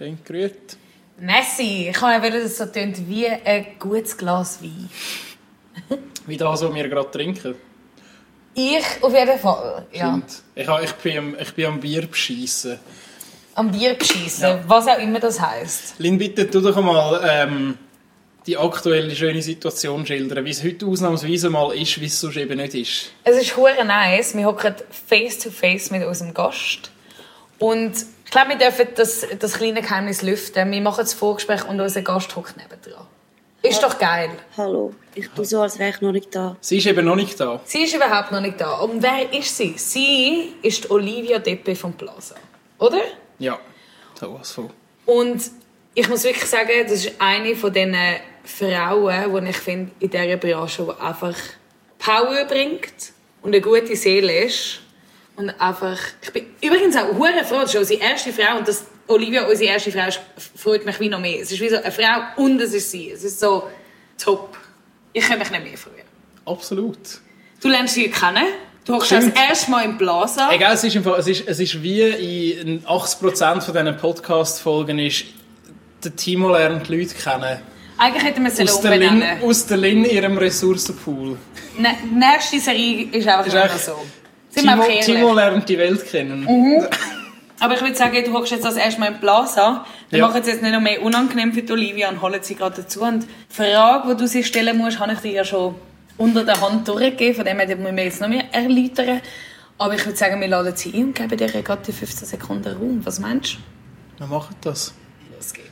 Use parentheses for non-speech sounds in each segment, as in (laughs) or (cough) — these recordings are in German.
Schön gerührt. Messi, ich ja, dass es so tönt wie ein gutes Glas Wein. Wie das, was wir gerade trinken. Ich auf jeden Fall, ja. Stimmt. Ich, ich, bin am, ich bin am Bier beschiessen. Am Bier beschissen, Ja. was auch immer das heisst. Lin, bitte tu doch mal ähm, die aktuelle schöne Situation schildern, wie es heute ausnahmsweise mal ist, wie es sonst eben nicht ist. Es ist hure nice. Wir hocken face to face mit unserem Gast. Und ich glaube, wir dürfen das, das kleine Geheimnis lüften. Wir machen das Vorgespräch und unser Gast hockt nebendran. Ist doch geil. Hallo, ich tue so, als wäre ich noch nicht da. Sie ist eben noch nicht da. Sie ist überhaupt noch nicht da. Und wer ist sie? Sie ist die Olivia Deppe vom Plaza. Oder? Ja, sowas von. Und ich muss wirklich sagen, das ist eine von diesen Frauen, die ich finde, in dieser Branche, die einfach Power bringt und eine gute Seele ist. Und einfach... Ich bin übrigens auch hure froh, das ist unsere erste Frau und dass Olivia unsere erste Frau ist, freut mich wie noch mehr. Es ist wie so eine Frau und es ist sie. Es ist so top. Ich kann mich nicht mehr freuen. Absolut. Du lernst sie kennen. Du hockst das erste Mal im Plaza. Egal, es ist, im Fall, es ist, es ist wie in 80% von diesen Podcast-Folgen ist, der Timo lernt die Leute kennen. Eigentlich hätten wir es Aus der, Lin, aus der Lin ihrem Ressourcenpool. Ne, nächste Serie ist einfach Ist so. Timo. Timo lernt die Welt kennen. (laughs) Aber ich würde sagen, du hockst jetzt das erste Mal im Plaza. Wir Ja. machen es jetzt nicht noch mehr unangenehm für die Olivia und holen sie gerade dazu. Und die Frage, die du sie stellen musst, habe ich dir ja schon unter der Hand durchgegeben. Von dem her müssen wir jetzt noch mehr erläutern. Aber ich würde sagen, wir laden sie ein und geben dir gerade die 15 Sekunden Raum. Was meinst Wir machen das. du? Los geht's.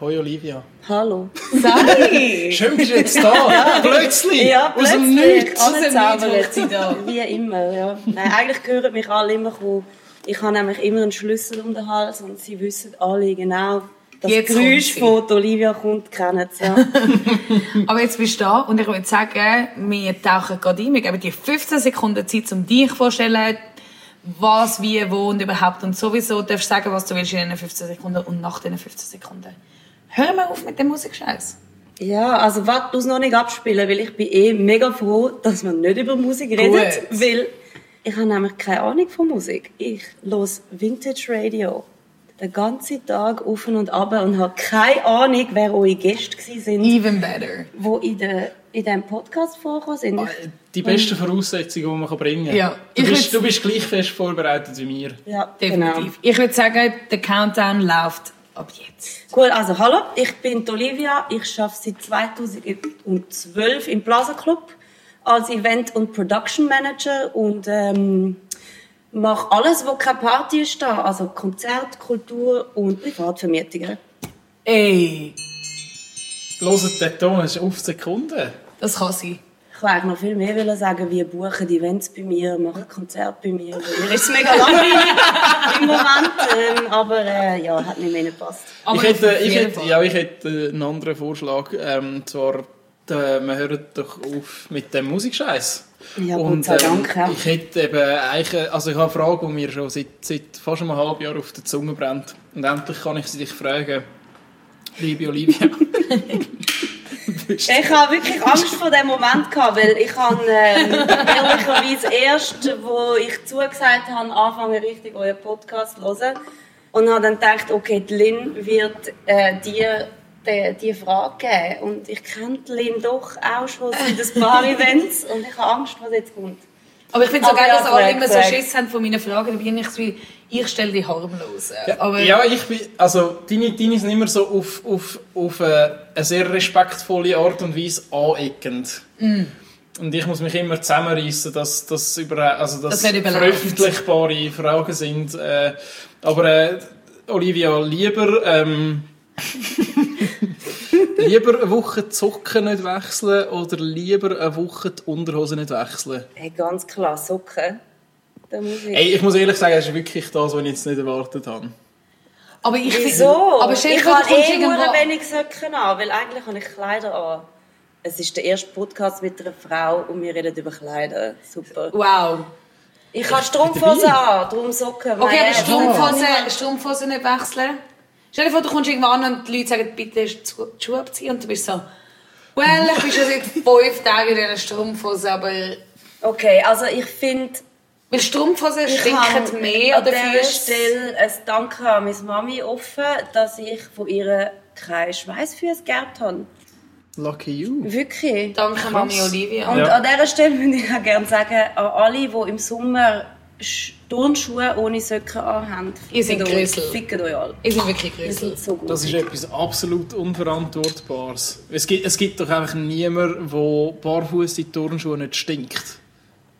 Hoi Olivia. Hallo. Sei! (laughs) Schön bist du jetzt da. plötzlich. Ja, Aus dem plötzlich. Nichts. Aus dem. Nichts hockt sie da. Wie immer, ja. Nein, eigentlich gehören mich alle immer kommen. Ich habe nämlich immer einen Schlüssel um den Hals und sie wissen alle genau, das Jetzt Geräusch von Olivia kommt, kennen sie. Ja. (laughs) Aber jetzt bist du da und ich würde sagen, wir tauchen gerade ein. Wir geben dir 15 Sekunden Zeit, um dich vorzustellen, was, wie, wo und überhaupt. Und sowieso darfst du sagen, was du willst in diesen 15 Sekunden und nach diesen 15 Sekunden. Hör mal auf mit dem Musikscheiß. ja, also warte, du noch nicht abspielen, weil ich bin eh mega froh, dass wir nicht über Musik reden, Gut. weil ich habe nämlich keine Ahnung von Musik. Ich los Vintage Radio den ganzen Tag auf und ab und habe keine Ahnung, wer eure Gäste waren, Even better. die in, der, in diesem Podcast vorgekommen sind. Ich- Die besten Voraussetzungen, die man kann bringen kann. Ja. Du, Ich bist, du bist gleich fest vorbereitet wie wir. Ja, Definitiv. Genau. Ich würde sagen, der Countdown läuft ab jetzt. Cool, also hallo, ich bin Olivia. Ich arbeite seit 2012 im Plaza Club als Event- und Production Manager und ähm, mache alles, wo keine Party ist da. Also Konzert, Kultur und Privatvermietungen. Ey, Hört den Ton, es ist auf Sekunden. das kann sein. Ich wollte eigentlich noch viel mehr wollen sagen, wie buchen Events bei mir, machen Konzerte bei mir. Mir ist es mega langweilig (laughs) im Moment, ähm, aber äh, ja, hat nicht mehr gepasst. Ich hätte, ich, hätte, ja, ich hätte einen anderen Vorschlag. Ähm, zwar, äh, wir hören doch auf mit dem Musikscheiß. Ja, Gott sei Dank, ja. Ich hätte eben eigentlich, also ich habe eine Frage, die mir schon seit, seit fast einem halben Jahr auf der Zunge brennt. Und endlich kann ich sie dich fragen, liebe Olivia. (laughs) Ich habe wirklich Angst vor dem Moment gehabt, weil ich habe ähm, ehrlicherweise erst, wo ich zugesagt habe, anfangen richtig euren Podcast zu hören. Und habe dann gedacht, okay, die Lynn wird äh, dir die, die Frage geben. Und ich kenne Lynn doch auch schon seit ein paar Events. Und ich habe Angst, was jetzt kommt. Aber ich finde es so Aber geil, dass alle immer so. Schiss haben von meinen Fragen. Da bin ich so wie, ich stelle die harmlos. Ja, Aber ja, ich bin, also deine, deine sind immer so auf, auf, auf äh, eine sehr respektvolle Art und Weise aneckend. Mm. Und ich muss mich immer zusammenreißen, dass das über, also dass Das veröffentlichbare Fragen sind. Äh, aber äh, Olivia, lieber ähm, (laughs) lieber eine Woche die Socken nicht wechseln oder lieber eine Woche die Unterhose nicht wechseln? Hey, ganz klar, Socken. Da muss ich... Ey, ich muss ehrlich sagen, das ist wirklich das, was ich jetzt nicht erwartet habe. aber ich finde- Wieso? Aber dir ich habe eh irgendwo... nur wenig Socken an, weil eigentlich habe ich Kleider an. Es ist der erste Podcast mit einer Frau und wir reden über Kleider. Super. Wow. Ich habe Strumpfhosen an, darum Socken. Okay, aber Strumpfhosen nicht wechseln. Stell dir vor, du kommst irgendwo an und die Leute sagen, bitte die Schuhe abziehen. Und du bist so, well, ich bin schon seit (laughs) fünf Tagen in diesen Strumpfhosen, aber... Okay, also ich finde, Weil Strumpfhosen stinken mehr an oder dieser Füße. Stelle ein Danke an meine Mami offen, dass ich von ihr keine Schweißfüße geerbt habe. Lucky you. Wirklich. Danke, Mami Olivia. Und Ja. an dieser Stelle würde ich auch gerne sagen, an alle, die im Sommer Turnschuhe ohne Socken anhaben. Ihr seid fickt euch- Grüssel. Fickt euch alle. Ich bin wirklich Ihr seid so gut. Das ist etwas absolut Unverantwortbares. Es gibt, es gibt doch einfach niemanden, der barfuß in Turnschuhe nicht stinkt.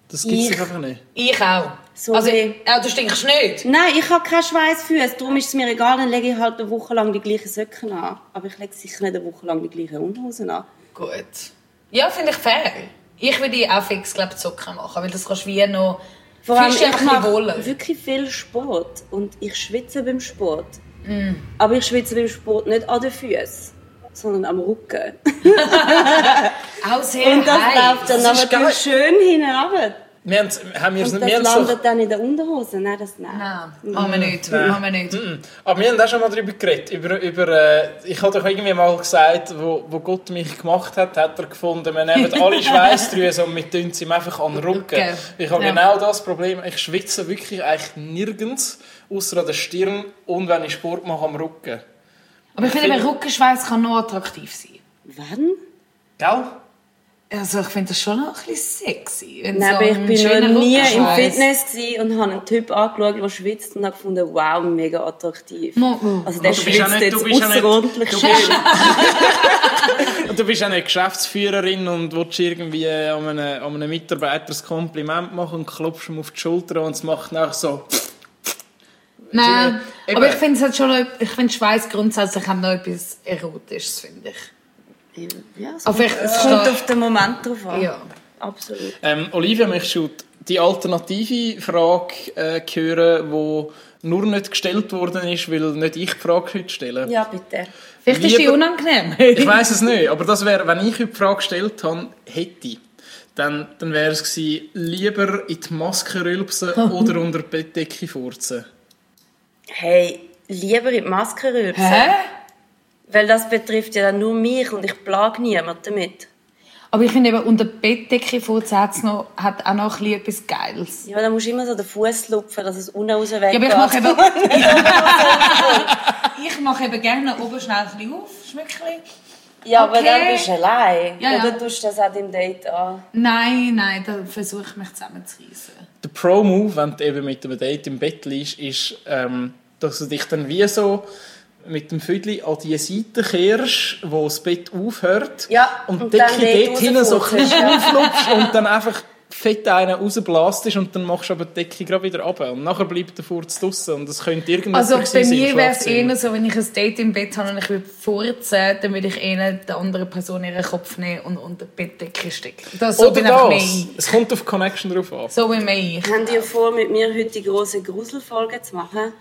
Das gibt es einfach nicht. Ich auch. So also, ja, du stinkst nicht. Nein, ich habe keine Schweißfüße, darum ist es mir egal, dann lege ich halt eine Woche lang die gleichen Socken an. Aber ich lege sicher nicht eine Woche lang die gleichen Unterhosen an. Gut. Ja, finde ich fair. Ich würde auch fix, glaube ich, Socken machen, weil das kannst du wie noch... Vor allem, ich mache wirklich viel Sport und ich schwitze beim Sport. Mm. Aber ich schwitze beim Sport nicht an den Füßen, sondern am Rücken. (laughs) Auch sehr Und das heiß. läuft dann aber geil. schön runter. Wir haben, haben wir Und nicht, wir das haben es landet doch, dann in der Unterhose. Nein, das nein. Nein, machen wir nicht. Wir nicht. Mhm. aber wir haben auch schon mal darüber geredet. Über, über, äh, ich habe doch irgendwie mal gesagt, wo, wo Gott mich gemacht hat, hat er gefunden, wir nehmen alle (laughs) Schweißdrüsen und wir tun sie einfach an den Rücken. Rücken. Ich habe Ja. genau das Problem, ich schwitze wirklich eigentlich nirgends, außer an der Stirn und wenn ich Sport mache am Rücken. Aber ich finde, eben, Rückenschweiß kann noch attraktiv sein. Wann? Gell? Also ich finde das schon noch ein bisschen sexy. wenn Nein, so aber ich bin noch nie im Fitness und habe einen Typ angeschaut, der schwitzt und habe gefunden, wow, mega attraktiv. Mo- mo. Also der Aber du bist ja schwitzt nicht- jetzt außerordentlich. (laughs) Und du bist auch nicht Geschäftsführerin und willst irgendwie an einem, an einem Mitarbeiter ein Kompliment machen und klopfst ihm auf die Schulter und es macht nachher so... Nein, aber ich finde es halt schon, noch- ich finde Schweiß grundsätzlich hat noch etwas Erotisches, finde ich. Ja, es Aber kommt, es kommt auf den Moment drauf an. Ja. Absolut. Ähm, Olivia, möchtest du die alternative Frage äh, hören, die nur nicht gestellt worden ist, weil nicht ich die Frage heute stelle? Ja, bitte. Vielleicht ist die Lieber- unangenehm. Ich weiß es nicht, aber das wäre, wenn ich heute die Frage gestellt habe, hätte, dann, dann wäre es gewesen, lieber in die Maske rülpsen (laughs) oder unter die Bettdecke furzen. Hey, lieber in die Maske rülpsen. Hä? Weil das betrifft ja dann nur mich und ich plage niemanden damit. Aber ich finde eben, unter Bettdecke vorzusetzen hat noch, hat auch noch ein bisschen etwas Geiles. Ja, dann musst du immer so den Fuß lupfen, dass es unten raus weggeht. Ja, aber ich mache eben, (laughs) ich mache eben gerne oben schnell ein bisschen auf, Schmückchen. Ja, aber Okay. dann bist du allein. Ja, ja. Oder tust du das auch im Date an? Nein, nein, da versuche ich mich zusammenzureißen. Der Pro-Move, wenn du eben mit einem Date im Bett liegst, ist, ähm, dass du dich dann wie so mit dem Füdli an die Seite kehrst, wo das Bett aufhört. Ja, und, und Decke dort hinten so ein bisschen auflupfst und dann einfach fett einen rausblastest und dann machst du aber die Decke gerade wieder runter. Und nachher bleibt der Furz draussen und das könnte irgendwas Also bei mir wäre es eher so, wenn ich ein Date im Bett habe und ich würde furzen, dann würde ich eher der anderen Person ihren Kopf nehmen und unter die Bettdecke stecken. Das, so Oder das. Es kommt auf die Connection drauf an. So bin ich. Haben die vor, mit mir heute die grosse Gruselfolge zu machen?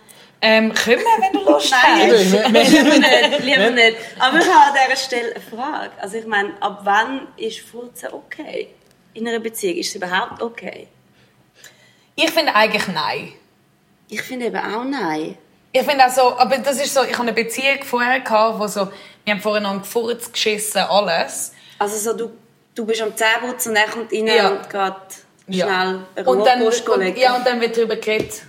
Ähm, können wir, wenn du Lust Nein. hast. Wir- wir- lieber nicht, lieber nicht. Aber ich habe an dieser Stelle eine Frage. Also ich meine, ab wann ist Furzen okay? In einer Beziehung ist es überhaupt okay? Ich finde eigentlich nein. Ich finde eben auch nein. Ich finde auch so, aber das ist so, ich habe eine Beziehung vorher gehabt, wo so, wir haben voreinander gefurzt, geschissen, alles. Also so, du, du bist am Zähneputzen und dann kommt rein Ja. und geht Ja. schnell eine Und dann, und, ja, und dann wird darüber geredet,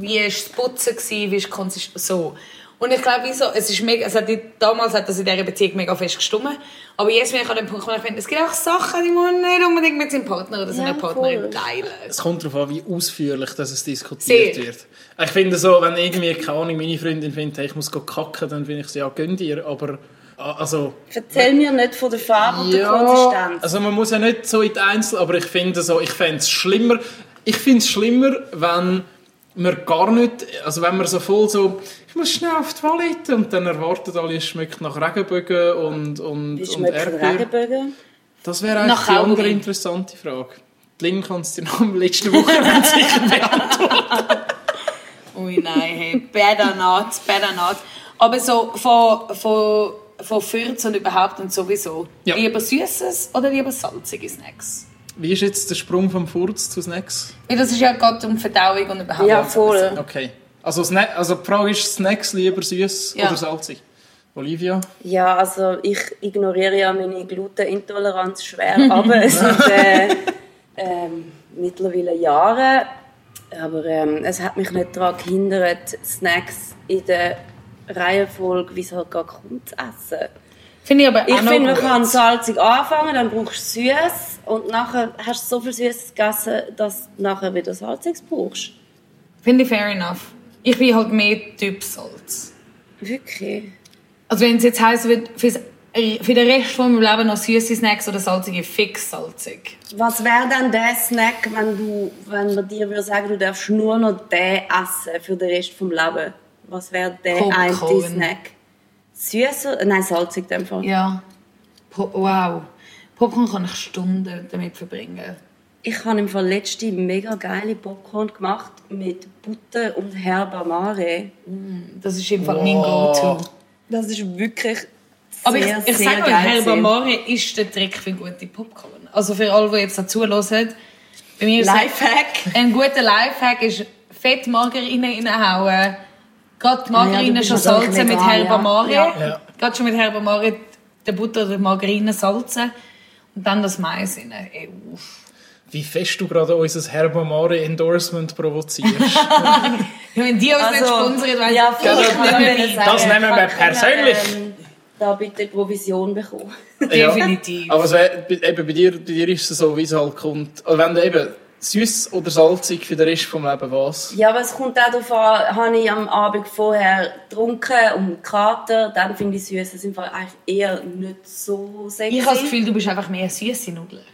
wie war das Putzen, gewesen, wie ist die Konsistenz, so. Und ich glaube, wieso, es ist mega, es hat, damals hat das in dieser Beziehung mega fest gestimmt. Aber jetzt bin ich an dem Punkt, wo ich finde, es gibt auch Sachen, die man nicht unbedingt mit seinem Partner oder seiner Ja, Partnerin voll. teilen. Es kommt darauf an, wie ausführlich dass es diskutiert Sehr. wird. Ich finde so, wenn irgendwie, keine Ahnung, meine Freundin findet, hey, ich muss go kacken, dann finde ich so, ja, gönn dir, aber also... Erzähl mir nicht von der Farbe und der Ja, Konsistenz. also man muss ja nicht so in die Einzel, aber ich finde so, ich fände es schlimmer, ich finde es schlimmer, wenn man gar nicht, also wenn man so voll so, ich muss schnell auf die Toilette und dann erwartet alle, es schmeckt nach Regenbögen und, und, Wie und. Regenbögen? Das wäre Nach eigentlich die andere interessante Frage. Die Lynn kann es dir noch am letzten Wochenende (laughs) sicher beantworten. Ui, nein, hey, better not, better not. Aber so von, von, von Fürz und überhaupt und sowieso. Ja. Lieber Süßes oder lieber salzige Snacks? Wie ist jetzt der Sprung vom Furz zu Snacks? Weil das ist ja gerade um Verdauung und überhaupt. Ja, voll. Okay. Also, also die Frage ist, Snacks lieber süß Ja. oder salzig? Olivia? Ja, also ich ignoriere ja meine Glutenintoleranz schwer, (laughs) aber es sind äh, ähm, mittlerweile Jahre Aber ähm, es hat mich nicht daran gehindert, Snacks in der Reihenfolge, wie es halt gerade kommt, zu essen. Finde ich aber Ich auch noch finde, man gut. kann salzig anfangen, dann brauchst du süß und nachher hast du so viel Süßes gegessen, dass du nachher wieder salziges brauchst. Finde ich fair enough. Ich bin halt mehr Typ Salz. Wirklich? Also wenn es jetzt heisst, fürs- für den Rest von meinem Leben noch süße Snacks oder salzige, fix salzig. Was wäre denn der Snack, wenn, du, wenn man dir würde sagen, du darfst nur noch den essen für den Rest vom Leben? Was wäre der eine Snack? Süß oder? Nein, salzig in dem Fall. Ja. Po wow. Popcorn kann ich Stunden damit verbringen. Ich habe im Fall letzte mega geile Popcorn gemacht mit Butter und Herbamare. Das ist im Fall mein Go-To. Das ist wirklich Aber ich, sehr, ich sehr sage euch, gewesen. Bamare ist der Trick für gute Popcorn. Also für alle, die jetzt dazu hören. Bei mir ist Lifehack. ein guter Lifehack ist Fett Margarine reinhauen. Gerade die Margarine Ja, schon natürlich salzen mit ja. Herbamare. Ja. Ja. Gerade schon mit Herbamare die Butter oder die Margarine salzen. Und dann das Mais rein. Ey, uff. Wie fest du gerade unser Herbamare Endorsement provozierst. (laughs) Wenn die uns nicht sponsern, weiss ja, ich nicht mehr sagen, Das nehmen wir persönlich. ähm, da bitte Provision bekommen. Definitiv. Aber es wär, eben bei, dir, bei dir ist es so, wie es halt kommt. Also wenn du eben süß oder salzig für den Rest vom Leben was. Ja, aber es kommt auch darauf an, habe ich am Abend vorher getrunken und Kater, dann finde ich süß. Das ist im Fall eigentlich eher nicht so sexy. Ich habe das Gefühl, du bist einfach mehr süße Nudeln.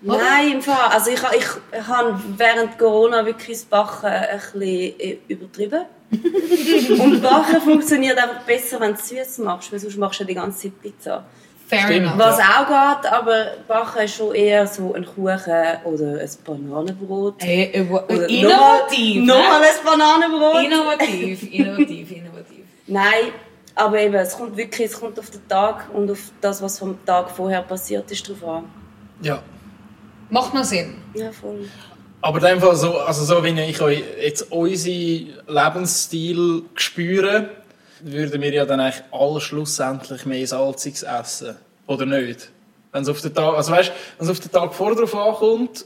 Nein, im Fall. Also ich, ich habe während Corona wirklich das Backen ein bisschen äh, übertrieben. (laughs) und Backen funktioniert einfach besser, wenn du es süß machst, weil sonst machst du ja die ganze Zeit Pizza. Fair Stimmt. enough. Was auch geht, aber Backen ist schon eher so ein Kuchen oder ein Bananenbrot. Hey, äh, Oder innovativ. Noch ne? ein Bananenbrot. Innovativ, (laughs) innovativ, innovativ. Nein, aber eben, es kommt wirklich es kommt auf den Tag und auf das, was vom Tag vorher passiert ist, drauf an. Ja. Macht noch Sinn. Ja, voll. Aber in dem Fall so, also so wie ich euch jetzt unseren Lebensstil spüre, würden wir ja dann eigentlich alle schlussendlich mehr Salziges essen. Oder nicht? Wenn es auf den Tag, also weißt, wenn es auf den Tag vor drauf ankommt,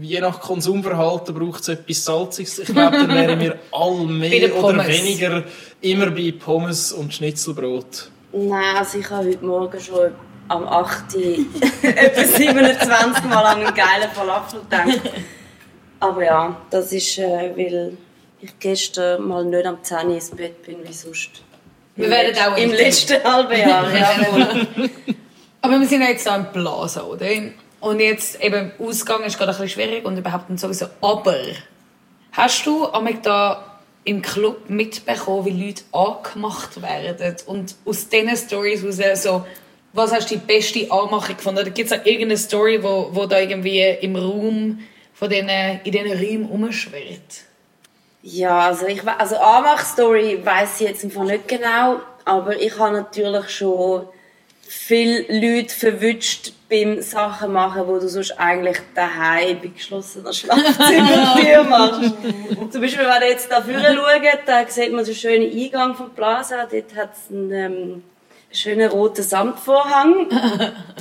je nach Konsumverhalten braucht es etwas Salziges. Ich glaube, dann wären wir alle (laughs) Bei mehr oder weniger immer bei Pommes und Schnitzelbrot. Nein, also ich habe heute Morgen schon am 8. Uhr (laughs) etwa 27 Mal an einen geilen Falafel gedacht. Aber ja, das ist, äh, weil ich gestern mal nicht am 10 Uhr ins Bett bin, wie sonst. Wir Im werden letz- auch Im letzten halben Jahr. (laughs) Aber wir sind ja jetzt da im Plaza, oder? Und jetzt eben, Ausgang ist gerade ein bisschen schwierig und überhaupt nicht sowieso. Aber, hast du amig da im Club mitbekommen, wie Leute angemacht werden? Und aus diesen Stories raus so, was hast du die beste Anmachung gefunden? Oder gibt es auch irgendeine Story, wo, wo da irgendwie im Raum von diesen, in diesen Räumen rumschwirrt? Ja, also, ich, also Anmach-Story weiss ich jetzt im Fall nicht genau, aber ich habe natürlich schon viele Leute verwünscht beim Sachen machen, wo du sonst eigentlich daheim bei geschlossener Schlafzimmertür (laughs) machst. Zum Beispiel, wenn ihr jetzt da vorne schaut, da sieht man den schönen Eingang vom Plaza. Dort hat es einen ähm, schönen roten Samtvorhang.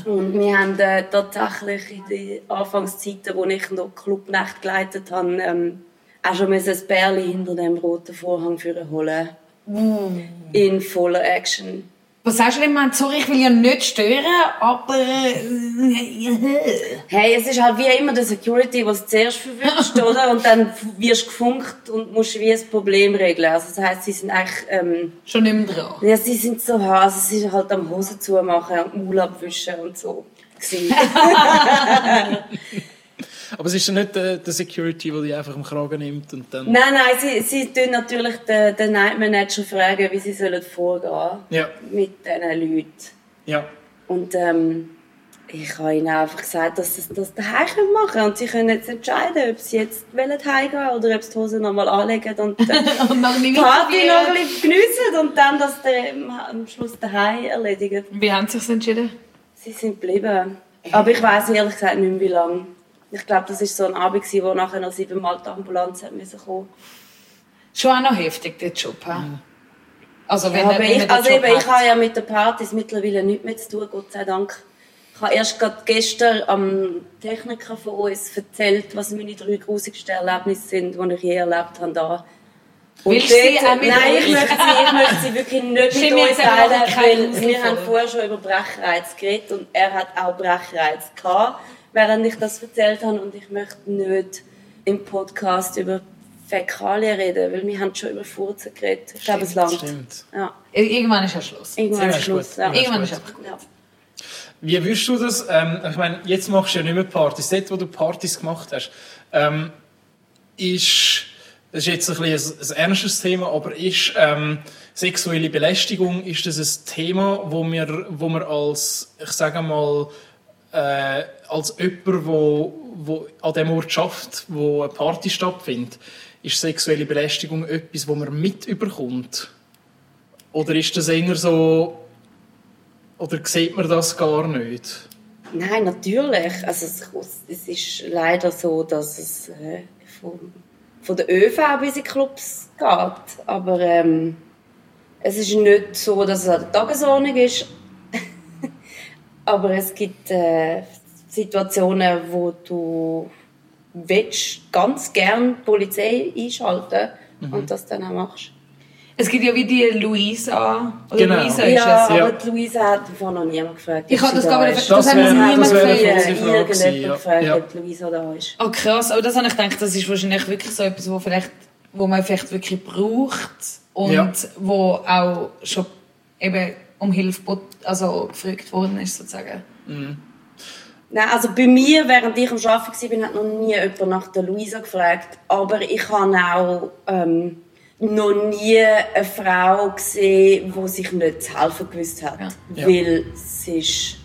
Und wir haben äh, tatsächlich in den Anfangszeiten, wo ich noch Clubnacht geleitet habe, ähm, auch schon müssen ein Bärli hinter dem roten Vorhang führen holen. In voller Action. Was sagst du denn, man? Sorry, ich will ja nicht stören, aber... äh, (laughs) Hey, es ist halt wie immer der Security, was zuerst verwünscht, (laughs) oder? Und dann wirst du gefunkt und musst wie ein Problem regeln. Also das heisst, sie sind eigentlich, ähm, Schon nicht mehr dran. ja, sie sind so, also sie sind halt am Hosen zumachen, am Maul abwischen und so. (laughs) Aber es ist ja nicht der, der Security, der dich einfach am Kragen nimmt und dann... nein, nein, sie, sie tun natürlich den, den Night Manager fragen, wie sie sollen vorgehen Ja, mit diesen Leuten. ja. Und ähm, ich habe ihnen einfach gesagt, dass sie das daheim machen können. Und sie können jetzt entscheiden, ob sie jetzt wollen heimgehen oder ob sie die Hose nochmal anlegen und äh, (laughs) Und noch nicht die Party noch ein bisschen geniessen und dann das dann am Schluss daheim erledigen. Wie haben sie sich entschieden? Sie sind geblieben. Aber ich weiß ehrlich gesagt nicht mehr, wie lange. Ich glaube, das war so ein Abend, gewesen, wo nachher noch siebenmal die Ambulanz hat müssen kommen Schon auch noch heftig, der Job. hä? Also, wenn, ja, aber wenn ich, den also Job eben, ich habe ja mit den Partys mittlerweile nichts mehr zu tun, Gott sei Dank. Ich habe erst gerade gestern am Techniker von uns erzählt, was meine drei grusigsten Erlebnisse sind, die ich je erlebt habe. Da. Und Willst du sie auch mit nein, ich möchte, sie, ich möchte sie wirklich nicht mit euch teilen, weil wir haben vorher schon über Brechreiz geredet und er hat auch Brechreiz gehabt, während ich das erzählt habe und ich möchte nicht im Podcast über Fäkalien reden, weil wir haben schon über Furzen geredet. Ich glaube, es langt. Stimmt. Ja, Irgendwann ist ja Schluss. irgendwann ist Schluss. Ja. Irgendwann ist einfach gut. Ja. Wie würdest du das, ähm, ich meine, jetzt machst du ja nicht mehr Partys, dort, wo du Partys gemacht hast, ähm, ist, das ist jetzt ein, bisschen ein, ein ernstes Thema, aber ist ähm, sexuelle Belästigung, ist das ein Thema, wo wir, wo wir als, ich sage mal, äh, als jemand, wo, wo an dem Ort schafft, wo eine Party stattfindet, ist sexuelle Belästigung etwas, wo man mit überkommt? Oder ist das eher so, oder sieht man das gar nicht? Nein, natürlich. Also es, es ist leider so, dass es äh, von, von der ÖV bis in Clubs geht. Aber ähm, es ist nicht so, dass es an der Tagesordnung ist. (laughs) Aber es gibt äh, Situationen, wo du willst, ganz gern die Polizei einschalten und das dann auch machst. Es gibt ja wie die Luisa. Oder Genau. Luisa Ja, ist es. Ja. aber die Luisa hat davon noch niemand gefragt. Ich habe sie das da gar nicht. Das Das wäre niemand gefragt. Ja. gefragt, Ja. ob die Luisa da ist. Oh krass, aber das habe ich gedacht, das ist wahrscheinlich wirklich so etwas, wo, vielleicht, wo man vielleicht wirklich braucht und Ja. wo auch schon eben um Hilfe also gefragt worden ist sozusagen. Nein, also bei mir, während ich am Arbeiten war, hat noch nie jemand nach der Luisa gefragt. Aber ich habe auch ähm, noch nie eine Frau gesehen, die sich nicht zu helfen gewusst hat. Ja. Weil es ist,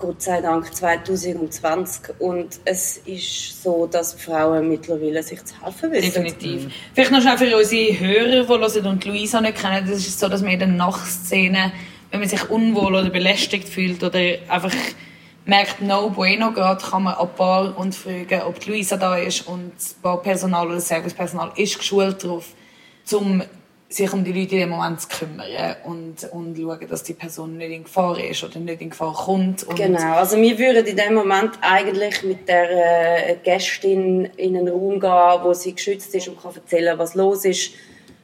Gott sei Dank, 2020 und es ist so, dass die Frauen mittlerweile sich zu helfen wissen. Definitiv. Vielleicht noch schnell für unsere Hörer, die hören und Luisa nicht kennen, das ist so, dass man in den Nachtszenen, wenn man sich unwohl oder belästigt fühlt oder einfach merkt, no bueno geht, kann man an und fragen, ob die Luisa da ist und das Barpersonal oder das Servicepersonal ist geschult darauf, um sich um die Leute in dem Moment zu kümmern und, und schauen, dass die Person nicht in Gefahr ist oder nicht in Gefahr kommt. Genau, also wir würden in dem Moment eigentlich mit der äh, Gästin in einen Raum gehen, wo sie geschützt ist und kann erzählen, was los ist.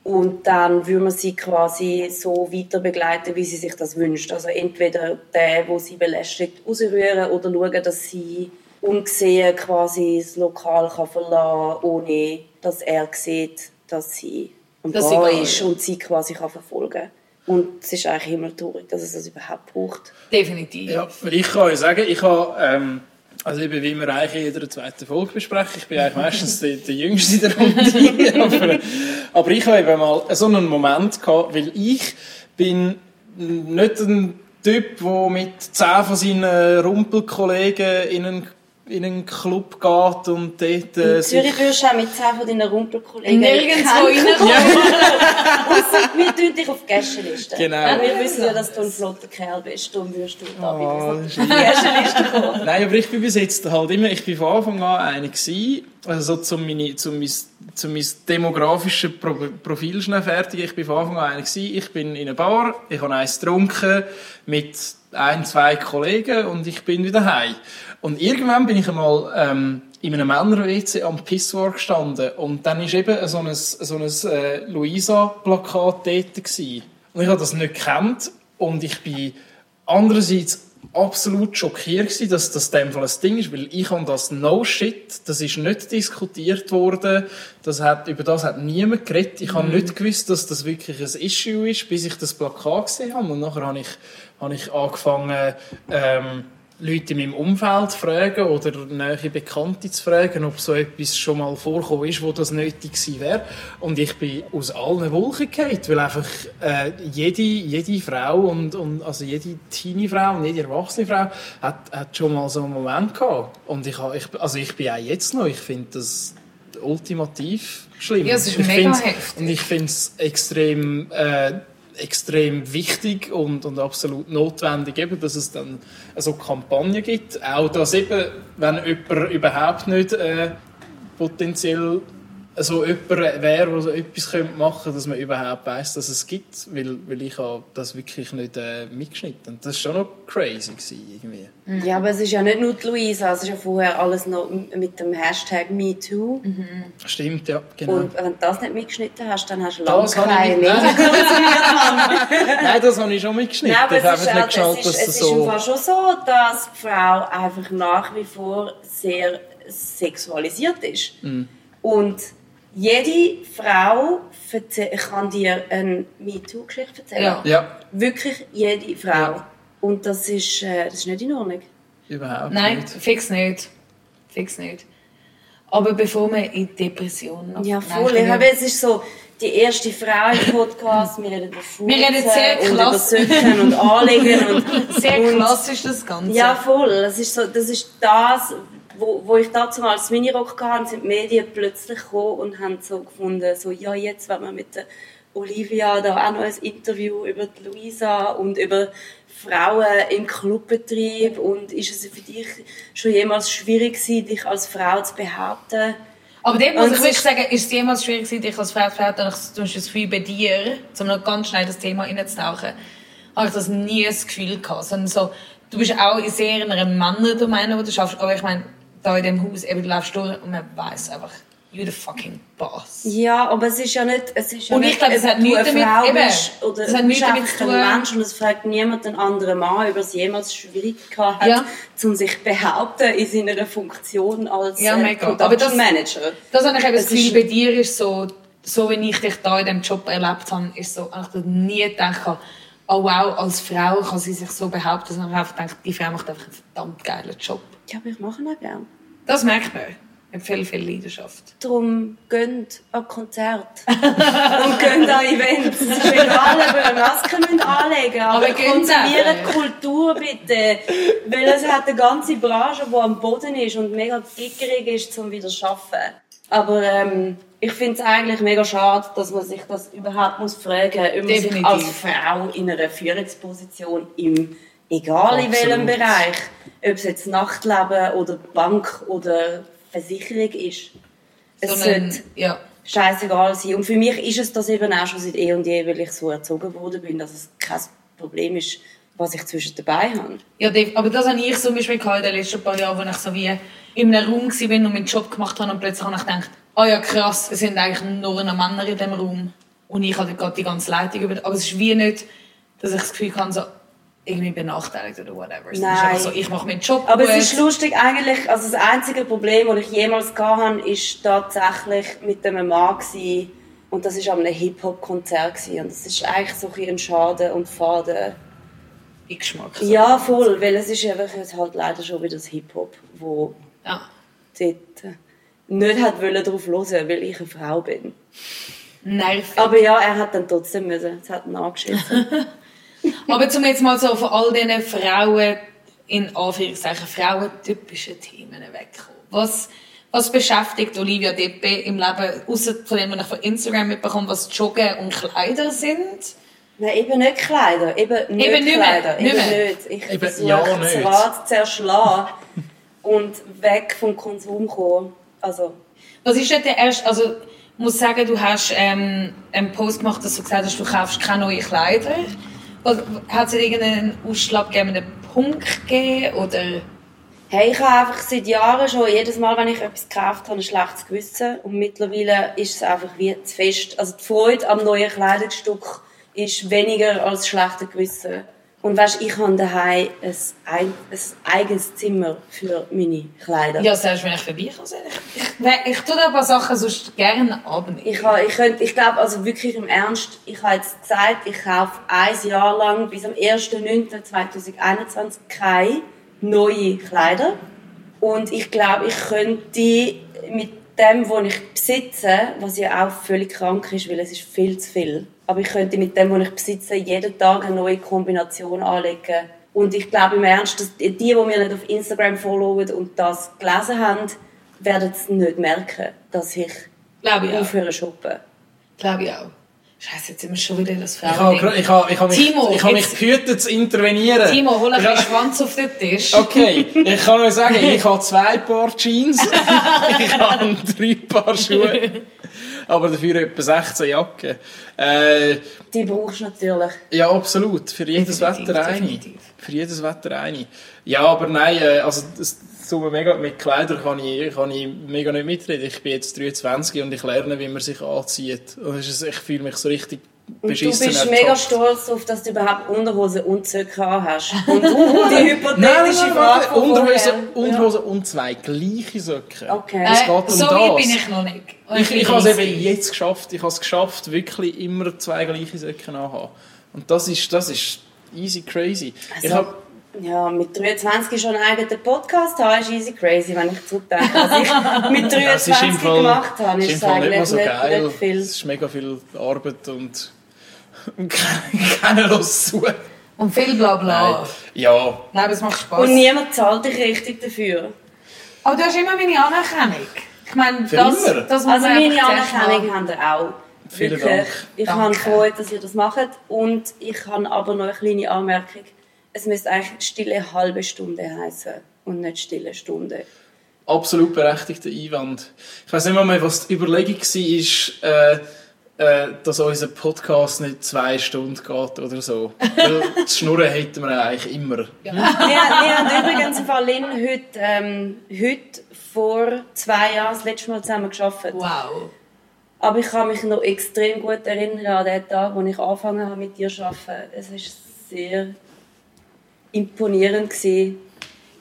Und dann würden wir sie quasi so weiter begleiten, wie sie sich das wünscht. Also entweder der, wo sie belästigt, rausrühren oder schauen, dass sie ungesehen quasi das Lokal kann verlassen kann, ohne dass er sieht, dass sie am Dass Bar ist und sie quasi kann verfolgen kann. Und es ist eigentlich himmeltraurig, dass es das überhaupt braucht. Definitiv. Ja, ich kann euch sagen, ich habe, ähm, also eben, wie wir eigentlich in jeder zweiten Folge besprechen, ich bin eigentlich meistens der, der Jüngste in der Runde, (laughs) aber, aber ich habe eben mal so einen Moment gehabt, weil ich bin nicht ein Typ, der mit zehn von seinen Rumpelkollegen in einen, in einen Club geht und dort äh, In Zürich würdest du auch mit 10 von deinen Rumpelkollegen Nirgendwo kennen. rein. Ausser (laughs) wir tun dich auf die Gästeliste. Genau. Und wir wissen ja, dass du ein flotter Kerl bist. Darum wirst du da bei Oh, auf ist die Gästeliste kommen. Nein, aber ich bin bis jetzt halt immer, ich bin von Anfang an einer gewesen, also so zum meine, zum mein, zum mein demografisches Pro Profil schnell fertig. Ich bin von Anfang an einer gewesen. Ich bin in einer Bar, ich habe eins getrunken mit ein, zwei Kollegen und ich bin wieder heim. Und irgendwann bin ich einmal ähm, in einem Männer-WC am Pissoir gestanden und dann ist eben so ein, so ein äh, Luisa-Plakat dort gewesen. Und ich habe das nicht gekannt und ich bin andererseits absolut schockiert gewesen, dass das dem Fall ein Ding ist, weil ich habe das No Shit, das ist nicht diskutiert worden, das hat, über das hat niemand geredet. Ich habe nicht gewusst, dass das wirklich ein Issue ist, bis ich das Plakat gesehen habe und nachher habe ich, habe ich angefangen, ähm, Leute in meinem Umfeld zu fragen oder nahe Bekannte zu fragen, ob so etwas schon mal vorgekommen ist, wo das nötig gewesen wäre. Und ich bin aus allen Wolken gefallen, weil einfach äh, jede, jede Frau und, und also jede Teenie-Frau und jede erwachsene Frau hat, hat schon mal so einen Moment gehabt. Und ich, ich, also ich bin auch jetzt noch, ich finde das ultimativ schlimm. Ja, es ist ich mega heftig. Und ich finde es extrem... Äh, extrem wichtig und, und absolut notwendig, eben, dass es dann so Kampagnen gibt. Auch dass eben, wenn jemand überhaupt nicht äh, potenziell so jemand wäre, der so etwas machen könnte, dass man überhaupt weiss, dass es gibt, weil, weil ich habe das wirklich nicht äh, mitgeschnitten Das war schon noch crazy. Gewesen, irgendwie. Ja, aber es ist ja nicht nur die Luisa, es ist ja vorher alles noch mit dem Hashtag MeToo. Mhm. Stimmt, ja, genau. Und wenn du das nicht mitgeschnitten hast, dann hast du lange Das keine (laughs) konsumiert, Mann. Nein, das habe ich schon mitgeschnitten. Nein, aber ich habe es ist, nicht geschaut, es ist, es ist im so... Fall schon so, dass die Frau einfach nach wie vor sehr sexualisiert ist. Mhm. Und jede Frau kann dir eine MeToo-Geschichte erzählen. Ja. Ja, Wirklich jede Frau. Ja. Und das ist, äh, das ist nicht in Ordnung. überhaupt Nein, nicht. fix nicht. Fix nicht. Aber bevor wir in Depressionen noch- Ja, voll. ich habe, es ist so die erste Frau im Podcast. Wir reden über Furzen Wir reden (laughs) sehr und über klasse. Söcken und Anlegen. Und, Sehr klassisch das Ganze. Ja, voll. Das ist, so, das, ist das, wo, wo ich dazu mal als Minirock hatte, sind die Medien plötzlich gekommen und haben so gefunden, so, ja, jetzt werden wir mit der Olivia da auch noch ein Interview über die Luisa und über Frauen im Clubbetrieb und ist es für dich schon jemals schwierig gewesen, dich als Frau zu behaupten? Aber dort muss Und ich es wirklich sagen, ist es jemals schwierig gewesen, dich als Frau zu? Ich zum Beispiel das Gefühl bei dir, um noch ganz schnell das Thema reinzutauchen, habe ich das nie das Gefühl gehabt. Sondern so, du bist auch in sehr in einer Männerdomäne, wo du schaffst. Aber ich meine, da in dem Haus, eben, du läufst durch und man weiß einfach, you the fucking boss. Ja, aber es ist ja nicht, es ist ja Und ich nicht, glaube, das ob hat nichts eine damit- Frau eben, bist oder das hat nichts damit zu tun. Mensch und es fragt niemand einen anderen Mann, ob er es jemals schwierig gehabt hat, Ja. um sich behaupten in seiner Funktion als Ja, äh, mega. Production Aber das- Manager. Das habe ich eben das Es Gefühl, bei dir ist so, so wie ich dich da in diesem Job erlebt habe, ist so, ich habe nie gedacht, oh wow, als Frau kann sie sich so behaupten, ich habe einfach gedacht, die Frau macht einfach einen verdammt geilen Job. Ja, aber ich mache ihn auch gerne. Das merkt man. Mit viel, viel Leidenschaft. Darum gönnt an Konzert (laughs) und gönnt an Events. Es ist egal, ob ihr eine Maske müsst anlegen aber, Aber konsumiert. Kultur bitte. Weil es hat eine ganze Branche, die am Boden ist und mega gickerig ist, um wieder zu arbeiten. Aber ähm, ich finde es eigentlich mega schade, dass man sich das überhaupt muss fragen muss, ob man sich Definitiv. als Frau in einer Führungsposition im egal in welchem. Bereich, ob es jetzt Nachtleben oder Bank oder Versicherung ist. Es So ein, sollte ja. scheißegal sein. Und für mich ist es das eben auch schon seit eh und je, weil ich so erzogen worden bin, dass es kein Problem ist, was ich zwischen dabei habe. ja, aber das habe ich zum Beispiel in den letzten paar Jahren, wo ich so wie in einem Raum war und meinen Job gemacht habe und plötzlich habe ich gedacht, ah ja krass, es sind eigentlich nur noch Männer in diesem Raum. Und ich hatte gerade die ganze Leitung über. Aber es ist wie nicht, dass ich das Gefühl habe, so irgendwie benachteiligt oder whatever. Es Nein. so, ich mache meinen Job Aber gut. es ist lustig eigentlich, also das einzige Problem, das ich jemals hatte, ist tatsächlich mit einem Mann gewesen, und das war an einem Hip-Hop-Konzert und das ist eigentlich so ein ein Schaden und Faden. Im Geschmack. Ja, voll, weil es ist einfach jetzt halt leider schon wieder das Hip-Hop, wo ja. dort nicht hat wollen drauf hören, weil ich eine Frau bin. Nervig. Aber ja, er hat dann trotzdem müssen. Es hat ihn angeschissen. (laughs) Aber zum jetzt mal so von all diesen Frauen, in Anführungszeichen frauentypischen Themen wegkommen. Was, was beschäftigt Olivia Deppe im Leben, außer von dem, was ich von Instagram mitbekomme, was Joggen und Kleider sind? Nein, eben nicht Kleider. Eben nicht, Eben nicht mehr, Kleider. nicht Eben mehr. nicht. Ich Eben, versuche ja, das nicht. Rad zu zerschlagen und weg vom Konsum kommen. Also, Was ist denn der erste, also ich muss sagen, du hast ähm, einen Post gemacht, dass du gesagt hast, du kaufst keine neuen Kleider. Hat es irgendeinen ausschlaggebenden Punkt gegeben oder... hey, ich habe einfach seit Jahren schon, jedes Mal, wenn ich etwas gekauft habe, ein schlechtes Gewissen. Und mittlerweile ist es einfach wie zu fest. Also die Freude am neuen Kleidungsstück ist weniger als das schlechte Gewissen. Und weißt, ich habe daheim ein, ein, ein eigenes Zimmer für meine Kleider. Ja, selbst wenn ich vorbeikomme. Ich, ich, ich tue da ein paar Sachen sonst gerne abnehmen. Ich, ha- ich, ich glaube, also wirklich im Ernst, ich habe jetzt gesagt, ich kaufe ein Jahr lang bis am 1.9.2021 keine neuen Kleider. Und ich glaube, ich könnte mit dem, was ich besitze, was ja auch völlig krank ist, weil es ist viel zu viel, aber ich könnte mit dem, was ich besitze, jeden Tag eine neue Kombination anlegen. Und ich glaube im Ernst, dass die, die mir nicht auf Instagram followen und das gelesen haben, werden es nicht merken, dass ich Glaube ich auch. aufhören shoppen. Glaube ich auch. Scheiße, jetzt sind wir schon wieder das Ich habe, Frauen. ich habe, ich habe mich, Timo, ich habe mich gehütet zu intervenieren. Timo, hol ein bisschen Schwanz auf den Tisch. Okay, (laughs) ich kann nur sagen, ich habe zwei Paar Jeans, (laughs) ich habe drei Paar Schuhe, aber dafür etwa 16 Jacken. Äh, Die brauchst du natürlich. ja, absolut, für jedes Definitiv, Wetter eine. definitiv. Für jedes Wetter eine. Ja, aber nein, äh, also das, so mega, mit Kleidern kann ich, kann ich mega nicht mitreden. Ich bin jetzt 23 und ich lerne, wie man sich anzieht. Und das ist, ich fühle mich so richtig Und du bist mega ertappt. stolz darauf, dass du überhaupt Unterhose und Zöcke hast. Und die hypothetische Nein, nein, nein, Frage Unterhose. Unterhose und zwei gleiche Socken. Okay. Es Äh, geht um so das. weit bin ich noch nicht. Und Ich, bin ich habe es eben jetzt geschafft. Ich habe es geschafft, wirklich immer zwei gleiche Socken anzuhaben. Und das ist, das ist easy crazy. ich Also, habe Ja, mit 23 schon einen eigenen Podcast haben, ist easy crazy, wenn ich zurückdenke. Was ich (laughs) mit Ja, es 23 ist im Fall, gemacht habe, ist ist im es Fall nicht eigentlich mal so nicht, geil. nicht viel. Es ist mega viel Arbeit und keiner lässt zu. Und viel Blabla. Nein. Ja, Nein, aber es macht Spaß. Und niemand zahlt dich richtig dafür. Aber du hast immer meine Anerkennung. Ich meine, Für das, immer? das muss Also man meine einfach zuerst Anerkennung habt ihr auch. Vielen Wirklich. Dank. Ich Danke. habe Freude, dass ihr das macht. Und ich habe aber noch eine kleine Anmerkung. Es müsste eigentlich stille halbe Stunde heißen und nicht stille Stunde. absolut berechtigter Einwand. Ich weiß nicht mehr, was die Überlegung war, äh, dass unser Podcast nicht zwei Stunden geht oder so. Weil das Schnurren hätten wir eigentlich immer. wir, wir haben übrigens im Fall Lynn heute, ähm, heute vor zwei Jahren das letzte Mal zusammen gearbeitet. Wow. Aber ich kann mich noch extrem gut erinnern an den Tag, als ich angefangen habe mit dir zu arbeiten. Es war sehr imponierend. Gewesen.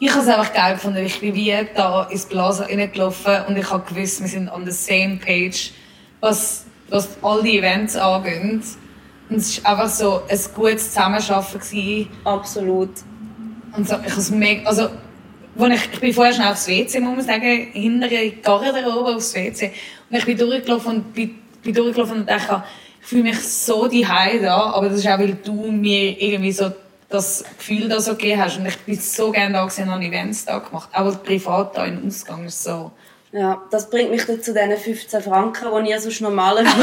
Ich habe es einfach geil gefunden. Ich bin wie da ins Blasen reingelaufen und ich habe gewusst, wir sind on the same page, was, was all die Events angeht. Und es war einfach so ein gutes Zusammenarbeiten. gewesen. Absolut. Und so, ich has mega, also, wo ich, ich bin vorher schnell aufs WC, muss man sagen, hinter der Garderobe aufs WC. Und ich bin durchgelaufen und bin, bin durchgelaufen und dachte, ich fühle mich so die da, aber das ist auch, weil du mir irgendwie so das Gefühl da so gegeben hast. Und ich bin so gerne da gewesen habe Events da gemacht. Auch privat da im Ausgang ist so. Ja, das bringt mich dann zu diesen 15 Franken, die ihr sonst normalerweise (laughs)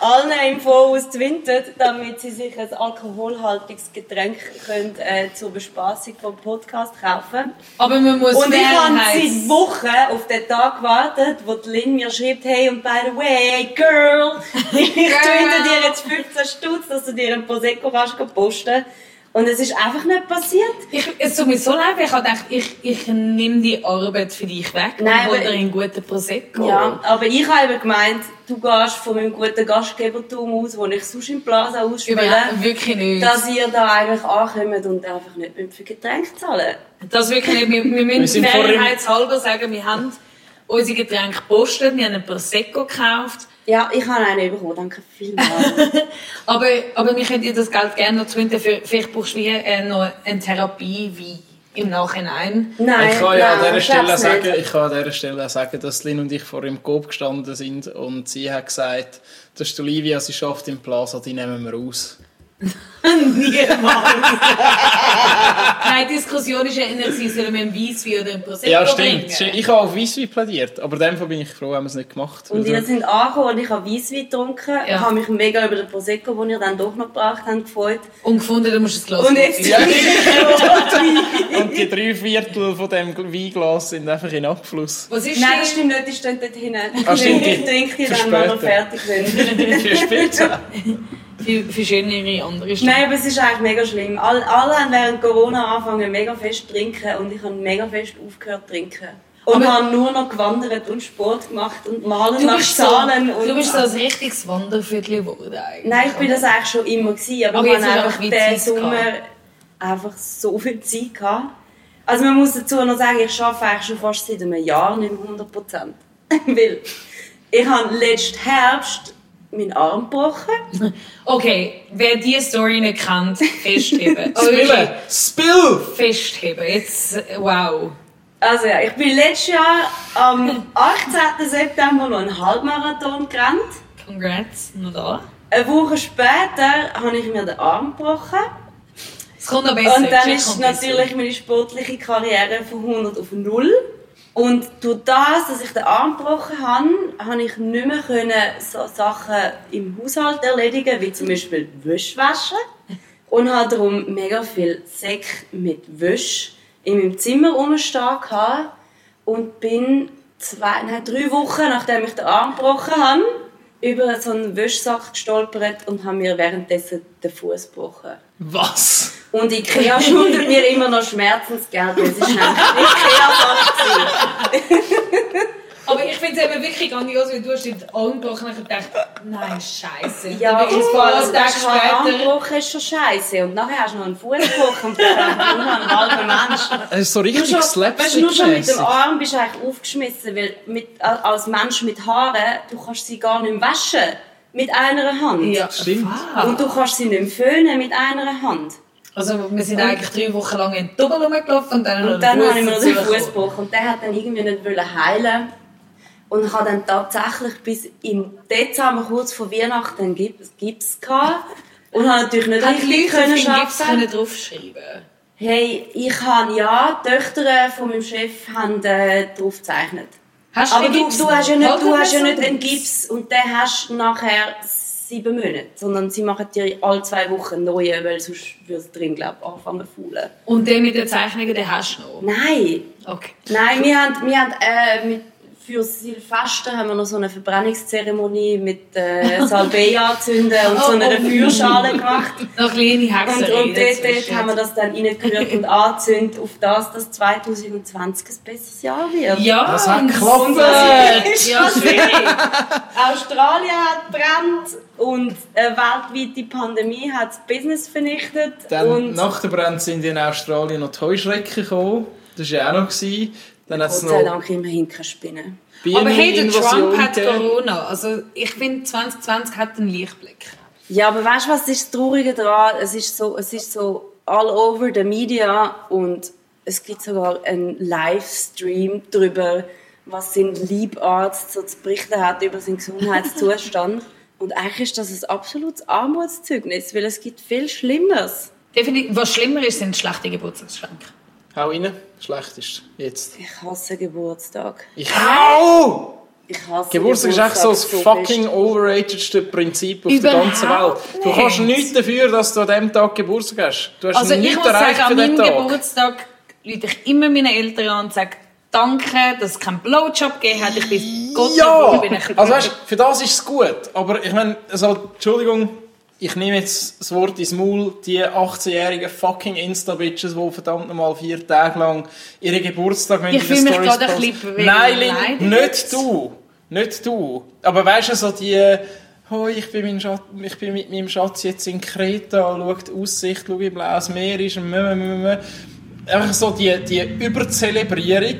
allen im Voraus zwintet, damit sie sich ein alkoholhaltiges Getränk können, äh, zur Bespaßung vom Podcast kaufen. Aber man muss Und ich habe seit Wochen auf den Tag gewartet, wo die Lynn mir schreibt, hey, und by the way, girl, (laughs) ich tue dir jetzt 15 Stutz, dass du dir einen Prosecco kannst posten Und es ist einfach nicht passiert. Ich, es tut mir so leid, weil ich habe gedacht, ich, ich nehme die Arbeit für dich weg Nein, und hole dir einen guten Prosecco. Ja, aber ich habe eben gemeint, du gehst von meinem guten Gastgebertum aus, wo ich sonst im Plaza ausspiele, Überhaupt wirklich nicht. dass ihr da eigentlich ankommt und einfach nicht mehr für Getränke zahlen. Das wirklich nicht. Wir, wir müssen fairheitshalber sagen, wir haben unsere Getränke gepostet, wir haben einen Prosecco gekauft. Ja, ich habe einen bekommen, danke vielmals. (laughs) Aber, aber wir können dir das Geld gerne noch. Für, vielleicht brauchst du wie, äh, noch eine Therapie wie im Nachhinein. Nein, Ich kann ja an nein, dieser Stelle sagen, nicht. ich kann an dieser Stelle auch sagen, dass Lynn und ich vor dem Coop gestanden sind und sie hat gesagt, das ist die Olivia, sie schafft im Plaza, die nehmen wir aus. (laughs) Niemals. (laughs) Nein, die Diskussion ist ja gewesen, sollen wir einen Weisswein oder einen Prosecco Ja, bringen? stimmt. stimmt. Ich habe auf Weisswein plädiert, aber dem bin ich froh, haben wir es nicht gemacht. Und Weil ihr so- sind angekommen und ich habe Weisswein getrunken. Ja. Ich habe mich mega über den Prosecco, den ihr dann doch noch gebracht habt, gefreut. Und gefunden, du musst das Glas Und jetzt Ja. (laughs) Und die drei Viertel von dem Weinglas sind einfach in Abfluss. Was ist Nein, das stimmt nicht, die stehen dort hinten. Ah, stimmt, ich trinke die dann, wenn wir später. fertig sind. Für Spitze. Für, für schönere andere Stunden? Nein, aber es ist eigentlich mega schlimm. Alle, alle haben während Corona angefangen mega fest zu trinken und ich habe mega fest aufgehört zu trinken. Und Aber- habe nur noch gewandert und Sport gemacht und malen nach bist, so, Zahlen. und du bist so ein richtiges Wanderviertel geworden eigentlich. Nein, ich bin das eigentlich schon immer gewesen, aber, Aber ich habe einfach diesen Sommer gehabt. einfach so viel Zeit gehabt. Also man muss dazu noch sagen, ich arbeite eigentlich schon fast seit einem Jahr nicht mehr 100 Prozent. (laughs) Weil ich habe letzten Herbst meinen Arm gebrochen. Okay, wer diese Story nicht kennt, festheben. (laughs) Spillen! Spill! festheben. Jetzt, äh, wow. Also ja, ich bin letztes Jahr am 18. September noch einen Halbmarathon gerannt. Congrats, noch da. Eine Woche später habe ich mir den Arm gebrochen. Es kommt noch besser. Und dann ist natürlich meine sportliche Karriere von 100 auf 0. Und durch das, dass ich den Arm gebrochen habe, habe ich nicht mehr können so Sachen im Haushalt erledigen, wie zum Beispiel Wäsche waschen. Und habe darum mega viel Säcke mit Wäsche in meinem Zimmer rumstehen gehabt. Und bin zwei, nein, drei Wochen, nachdem ich den Arm gebrochen habe, über so einen Wäschsack gestolpert und habe mir währenddessen den Fuß gebrochen. Was? Und Ikea schuldet mir immer noch Schmerzensgeld, weil ist nämlich Ikea-Sache Aber ich finde es eben wirklich grandios, weil du hast den Arm gebrochen und gedacht, nein, scheiße. Ja, Dann und ein das Tage später. Armbruch ist schon scheiße. Und nachher hast du noch einen Fuß gebrochen und einfach nur ein halber Mensch. Es ist so Du richtig schon, weißt, du, nur schon mit dem Arm bist du eigentlich aufgeschmissen, weil mit, als Mensch mit Haaren, du kannst sie gar nicht mehr waschen. Mit einer Hand. Ja, Stimmt. Und du kannst sie nicht föhnen mit einer Hand. Also wir sind eigentlich drei Wochen lang in Double rumgelaufen und dann noch Und dann den habe ich mir Fuß den Fuß gebrochen. Und der hat dann irgendwie nicht wollen heilen Und ich habe dann tatsächlich bis im Dezember, kurz vor Weihnachten, einen Gips, Gips gehabt. Und habe natürlich nicht richtig können den Gips arbeiten. können draufschreiben Hey, ich habe ja, die Töchter von meinem Chef haben äh, drauf gezeichnet. Hast Aber du, du hast ja nicht, du hast ja nicht einen Gips und den hast du nachher sieben Monate. Sondern sie machen dir alle zwei Wochen neuen, weil sonst würde es drin, glaube ich, anfangen zu faulen. Und den mit den Zeichnungen, den hast du noch? Nein, Okay. Nein, wir haben, wir haben äh, mit, für Silvester haben wir noch so eine Verbrennungszeremonie mit äh, Salbei anzünden (laughs) und so (laughs) eine Oh, oh. Feuerschale gemacht. Noch kleine Und, Hexerei und dort, dort haben wir das dann reingehört und (laughs) angezündet, auf das, dass 2020 ein besseres Jahr wird. Ja, Das hat und- geklappt. Ja, schwierig. Australien hat brennt und eine weltweite Pandemie hat das Business vernichtet. Dann und nach der Brand sind in Australien noch die Heuschrecken gekommen. Das war ja auch noch. Dann hat es Gott sei noch Dank immerhin keine Spinnen. Aber hey, der Trump hat. Corona. Also ich finde, 2020 hat einen Lichtblick. Ja, aber weißt du, was ist das Traurige daran? Es ist so, es ist so all over the media und es gibt sogar einen Livestream darüber, was sein Liebarzt so zu berichten hat über seinen Gesundheitszustand. (laughs) und eigentlich ist das ein absolutes Armutszeugnis, weil es gibt viel Schlimmeres. Definitiv. Was schlimmer ist, sind schlechte Geburtstagsgeschenke. Hau rein. Schlecht ist jetzt. Ich hasse Geburtstag. Ich Au! Ich hasse Geburtstag ist echt so das Geburtstag fucking fest. overratedste Prinzip auf Überhaupt der ganzen Welt. Du nicht. kannst nichts dafür, dass du an diesem Tag Geburtstag hast. Du hast Also ich nichts muss erreicht sagen, an für meinem diesen Tag. Geburtstag rufe ich immer meine Eltern an und sage, danke, dass es keinen Blowjob gegeben hat. Ich bin Gott Ja! bin ich Also weißt, für das ist es gut. Aber ich meine, also, Entschuldigung, ich nehme jetzt das Wort ins Maul, die 18-jährigen fucking Insta-Bitches, die verdammt nochmal vier Tage lang ihren Geburtstag Ich in den fühle mich Stories gerade ein posten. Nein, Lin, nicht du. Nicht du. Aber weißt du, so die... Oh, ich bin, mein Schat, ich bin mit meinem Schatz jetzt in Kreta, schau die Aussicht, schau wie blau das Meer ist. und. Einfach so die, die Überzelebrierung.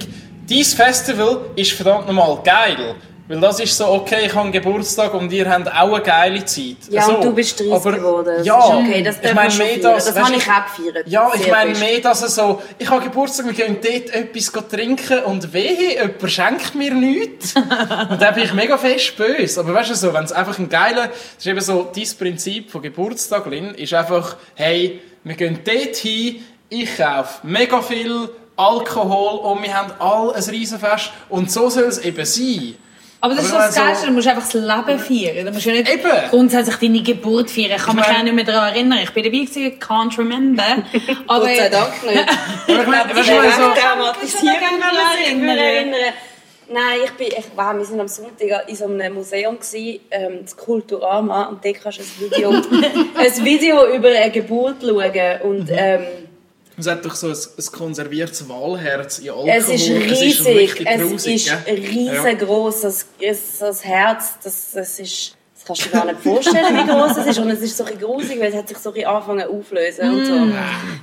Dieses Festival ist verdammt nochmal geil. Weil das ist so, okay, ich habe Geburtstag und ihr habt auch eine geile Zeit. Ja, so. und du bist 30 Aber- geworden. Ja, okay, das ich meine mehr das, Das habe ich auch gefeiert. Ja, ich meine mehr, dass er so, ich habe Geburtstag, wir gehen dort etwas trinken und wehe, jemand schenkt mir nichts. (laughs) und dann bin ich mega fest böse. Aber weißt du so, wenn es einfach ein geiler, das ist eben so, dein Prinzip von Geburtstag, Lin, ist einfach, hey, wir gehen dort hin, ich kaufe mega viel Alkohol und wir haben alle ein Riesenfest und so soll es eben sein. Aber das Aber ist das Geilste, so- du musst einfach das Leben feiern. Du musst ja nicht Eben. grundsätzlich deine Geburt feiern. Ich kann mich auch nicht mehr daran erinnern. Ich bin dabei gewesen, can't remember. (laughs) Aber Gott sei Dank nicht. (laughs) Aber ich du, Ich wenn so, dramatisieren, wenn man sich erinnern. erinnern erinnern. Nein, ich bin, ich, wow, wir waren am Sonntag in so einem Museum, gewesen, ähm, das Kulturama, und dort kannst du ein Video, (laughs) ein Video über eine Geburt schauen. Und, ähm, es hat doch so ein, ein konserviertes Wahlherz in Alkohol. es ist riesig, es grusig, ist gell? riesengroß, das, das, Herz, das, das ist... Das kannst du dir gar nicht vorstellen, wie groß es ist. Und es ist so ein grusig, weil es hat sich so ein angefangen aufzulösen und so. Mm.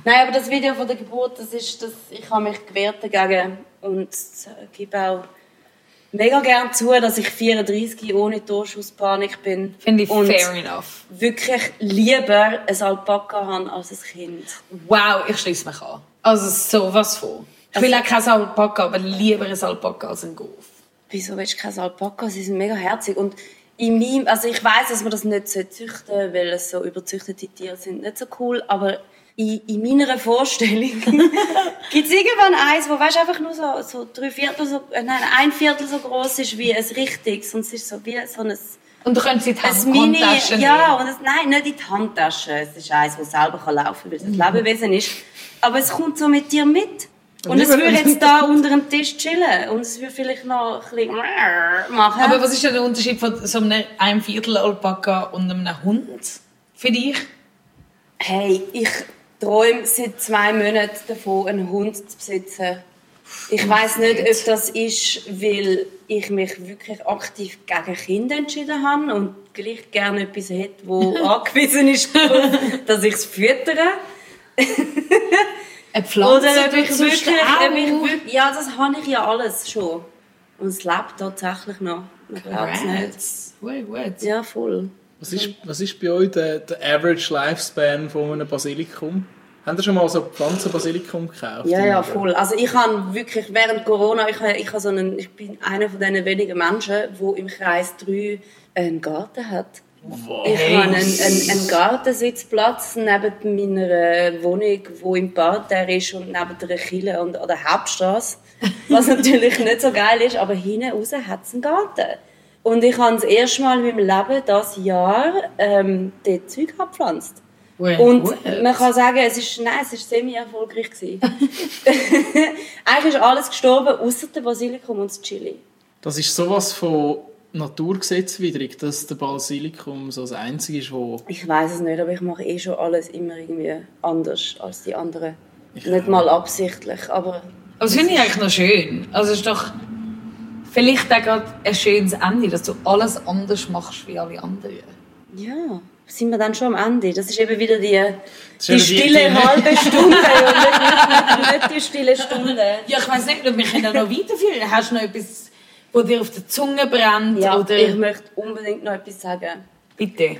Nein, aber das Video von der Geburt, das ist, das, ich habe mich gewehrt dagegen und gebe auch mega gerne zu, dass ich 34 ohne Torschusspanik bin. Finde ich und fair enough. wirklich lieber ein Alpaka habe als ein Kind. Wow, ich schließe mich an. Also sowas von. Ich will auch kein Alpaka, aber lieber ein Alpaka als ein Golf. Wieso willst du kein Alpaka? Sie sind mega herzig. Und in meinem, also ich weiß, dass man das nicht züchten sollte, weil es so überzüchtete Tiere sind nicht so cool, aber in, in meiner Vorstellung (laughs) gibt es irgendwann eins, wo weißt, einfach nur so, so drei Viertel, so, äh, nein, ein Viertel so groß ist wie ein richtiges. Und es ist so wie so ein... Und du könntest in die Ein Mini, Handtasche ja, und es, nein, nicht in die Handtasche. Es ist eins, das selber kann laufen kann, weil es ein Lebewesen ist. Aber es kommt so mit dir mit. Und es würde jetzt da unter dem Tisch chillen. Und es würde vielleicht noch ein bisschen (laughs) machen. Aber was ist denn der Unterschied von so einem ein Viertel Alpaka und einem Hund für dich? Hey, ich träume seit zwei Monaten davon, einen Hund zu besitzen. Ich weiß nicht, ob das ist, weil ich mich wirklich aktiv gegen Kinder entschieden habe und gleich gerne etwas hätte, wo (laughs) angewiesen ist, dass ich es füttere. Eine Pflanze Oder ob ich wirklich, ob ich. Ja, das habe ich ja alles schon. Und es lebt tatsächlich noch. Man glaubt es nicht. Gut, gut. Ja, voll. Was ist, was ist bei euch der, der Average Lifespan von einem Basilikum? Habt ihr schon mal so Pflanzenbasilikum gekauft? Ja, ja, voll. Also ich habe wirklich während Corona, ich, ich, habe so einen, ich bin einer von diesen wenigen Menschen, wo im Kreis 3 einen Garten hat. Ich habe einen, einen, einen Gartensitzplatz neben meiner Wohnung, wo im Parterre ist und neben der Kille und an der Hauptstraße. Was (laughs) natürlich nicht so geil ist, aber hinten raus hat es einen Garten. Und ich habe das erste Mal in meinem Leben das Jahr ähm, dort Zeug abgepflanzt. Gut, Und gut. man kann sagen, es ist, nein, es ist semi-erfolgreich gewesen. (laughs) Eigentlich ist alles gestorben, außer der Basilikum und das Chili. Das ist sowas von naturgesetzwidrig, dass der Basilikum so das Einzige ist, wo... Ich weiß es nicht, aber ich mache eh schon alles immer irgendwie anders als die anderen. nicht mal absichtlich, aber Aber das finde ich eigentlich noch schön. Also es ist doch vielleicht auch gerade ein schönes Ende, dass du alles anders machst wie alle anderen. ja, sind wir dann schon am Ende. Das ist eben wieder die, die stille die- halbe (laughs) Stunde und nicht, nicht, die stille Stunde. Ja, ich weiß nicht, wir können noch weiterführen. Hast du noch etwas, wo dir auf der Zunge brennt? Ja, oder ich möchte unbedingt noch etwas sagen. Bitte.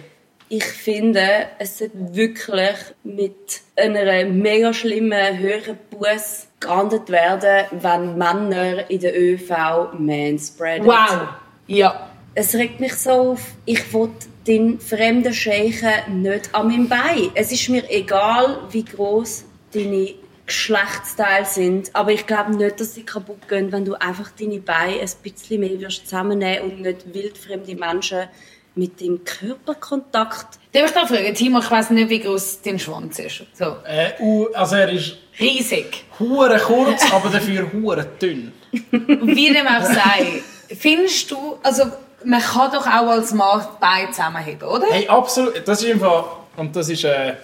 Ich finde, es sollte wirklich mit einer mega schlimmen höheren Buß geahndet werden, wenn Männer in der ÖV manspreaden. Wow. Ja. Es regt mich so auf. Ich will den fremden Scheichen nicht an meinem Bein. Es ist mir egal, wie groß deine Geschlechtsteile sind, aber ich glaube nicht, dass sie kaputt gehen, wenn du einfach deine Beine ein bisschen mehr wirst zusammennehmen und nicht wildfremde Menschen mit dem Körperkontakt Darf ich da fragen, Timo, ich weiss nicht, wie groß dein Schwanz ist. So. Äh, also er ist Riesig. hure kurz, aber dafür hure dünn. Wie dem auch sei, findest du, also man kann doch auch als Mann die Beine zusammenheben, oder? Hey, absolut. Das ist einfach... Und das ist... Äh,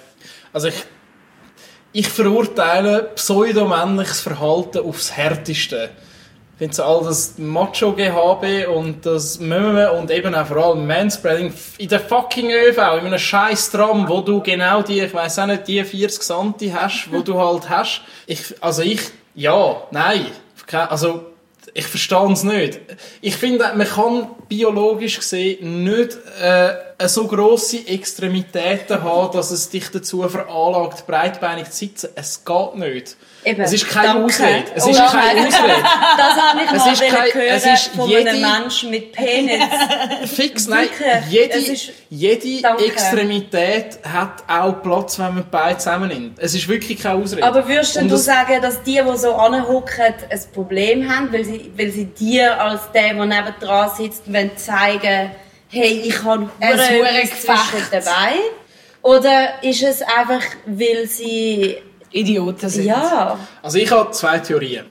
also ich... Ich verurteile pseudomännliches Verhalten aufs Härteste. Finde so all das Macho-GHB und das Möme und eben auch vor allem Manspreading in der fucking ÖV, in einem scheiß Tram, wo du genau die, ich weiß auch nicht, die 40 Santi hast, wo du halt hast. Ich, also ich, ja, nein. Also, ich verstehe es nicht. Ich finde, man kann biologisch gesehen nicht äh, so grosse Extremitäten haben, dass es dich dazu veranlagt, breitbeinig zu sitzen. Es geht nicht. Eben, es ist keine danke. Ausrede. Es Oh ist nein. keine Ausrede. (laughs) Das habe ich Es mal ist wollen kein- hören es ist von jede- einem Menschen mit Penis. (laughs) Fix, nein. Jede, es ist- jede Danke. Extremität hat auch Platz, wenn man beide zusammennimmt. Es ist wirklich keine Ausrede. Aber würdest du das- sagen, dass die, die so anhocken, ein Problem haben, weil sie, weil sie dir als der, der nebendran sitzt, wollen zeigen, hey, ich habe Ein hure Gefecht. dabei? Oder ist es einfach, weil sie... Idioten sind. Ja, Also ich habe zwei Theorien.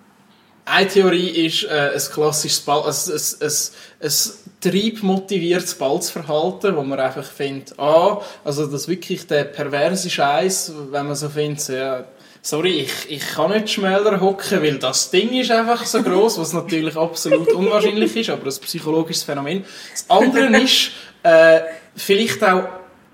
Eine Theorie ist äh, ein klassisches Ball, also ein, ein, ein triebmotiviertes Balzverhalten, wo man einfach findet, ah, also das wirklich der perverse Scheiß, wenn man so findet, so, ja, sorry, ich, ich kann nicht schmäler hocken, weil das Ding ist einfach so groß, was natürlich absolut (laughs) unwahrscheinlich ist, aber ein psychologisches Phänomen. Das andere (laughs) ist äh, vielleicht auch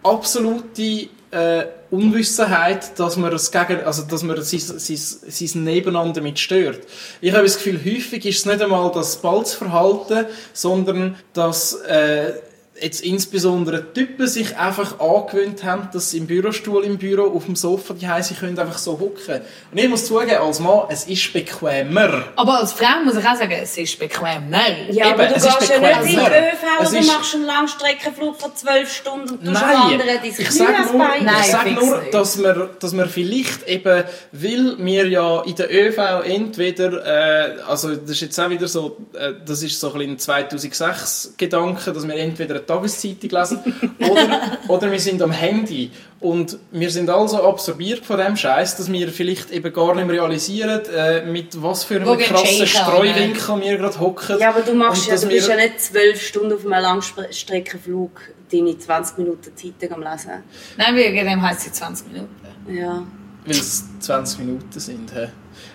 absolute äh, Unwissenheit, dass man das gegen, also dass man sein, sein, sein Nebeneinander damit stört. Ich habe das Gefühl, häufig ist es nicht einmal das Balzverhalten, sondern dass äh, jetzt insbesondere Typen sich einfach angewöhnt haben, dass sie im Bürostuhl im Büro auf dem Sofa die sie können einfach so hocken. Und ich muss zugeben, als Mann, es ist bequemer. Aber als Frau muss ich auch sagen, es ist bequemer. Ja, Eben, aber du es ist gehst ja nicht in den ÖV Es und ist- machst einen Langstreckenflug von zwölf Stunden und du schon Nein, anderen dein ich sage ans nur. Nein, ich sag fix nur dass, wir, dass wir vielleicht eben, weil wir ja in der ÖV entweder, äh, also das ist jetzt auch wieder so, äh, das ist so ein bisschen ein 2006 Gedanke, dass wir entweder Tageszeitung lesen oder, (laughs) oder wir sind am Handy und wir sind also absorbiert von dem Scheiß, dass wir vielleicht eben gar nicht mehr realisieren, äh, mit was für einem krassen Streuwinkel wir gerade hocken. Ja, aber du machst Und ja, dass du bist wir- ja nicht zwölf Stunden auf einem Langstreckenflug deine 20 Minuten Zeitung am Lesen. Nein, wegen dem heisst es 20 Minuten. Ja. Weil es 20 Minuten sind. He.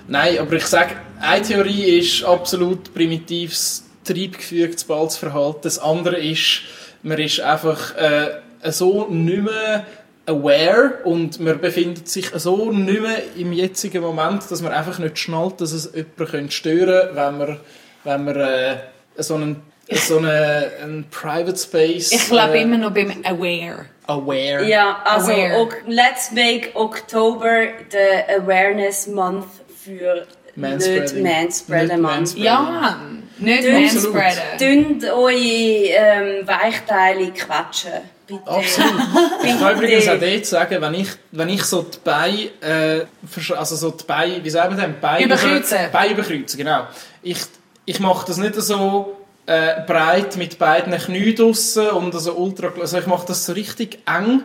Nein, aber ich sage, eine Theorie ist absolut primitives, triebgefügtes Balzverhalten. Das andere ist, man ist einfach äh, so nicht mehr aware und man befindet sich so nicht mehr im jetzigen Moment, dass man einfach nicht schnallt, dass es jemanden könnte stören wenn man, wenn man äh, so einen (laughs) so einen, einen Private Space Ich glaube äh, immer noch beim Aware. aware. Ja, also Aware. ok, let's make October the Awareness Month für Manspreading. nicht Manspreaden Nicht Month. Manspreading. Ja, Mann. Nicht manspreaden. Dünnt eure ähm, Weichteile quatschen. Bitte. Absolut. (laughs) Ich kann übrigens auch dort sagen, wenn ich, wenn ich so die Beine, äh, also so die Beine, wie sagen wir denn? Beine Überkreuzen. Beine überkreuzen, genau. Ich, ich mache das nicht so äh, breit mit beiden Knien draussen und so ultra, also ich mache das so richtig eng.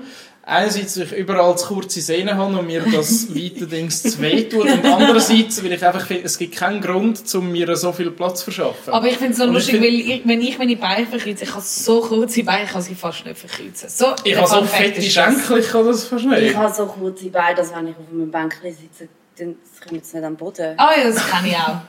Einerseits, weil ich überall zu kurze Sehnen habe und mir das (laughs) weiterdings zu weh tut und andererseits, weil ich einfach finde, es gibt keinen Grund, um mir so viel Platz zu verschaffen. Aber ich finde es so Und ich lustig, find- weil ich, wenn ich meine Beine verkreuze, ich habe so kurze Beine, ich kann sie fast nicht verkreuzen. So, ich habe so fette ist das. Schenkel, ich kann das fast nicht. Ich habe so kurze Beine, dass wenn ich auf einem Bänkchen sitze, dann kommt es nicht am Boden. Ah ja, das kann ich auch.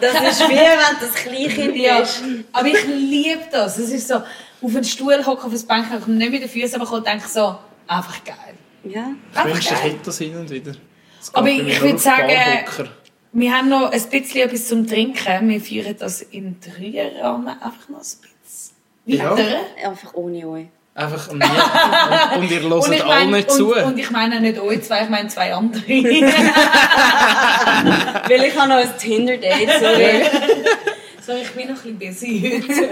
Das ist wie wenn du ein Kleinkind Ja, bist. aber ich liebe das. Es ist so, auf einen Stuhl hocken, auf Bänkchen, ich komme nicht mit den Füßen, aber ich und denke so, einfach geil. Ja. Ich ich geil. hätte das hin und wieder. Das Aber ich mir würd nur auf sagen, Barhocker. Wir haben noch ein bisschen etwas zum Trinken. Wir führen das im Dreierrahmen einfach noch ein bisschen Ja. weiter. Einfach ohne euch. Einfach. Und, (laughs) und ihr hört ich alle mein- nicht und, zu. Und ich meine nicht euch zwei, ich meine zwei andere. (laughs) Weil ich habe noch ein Tinder-Date. sorry. (laughs) so, ich bin noch ein bisschen busy heute.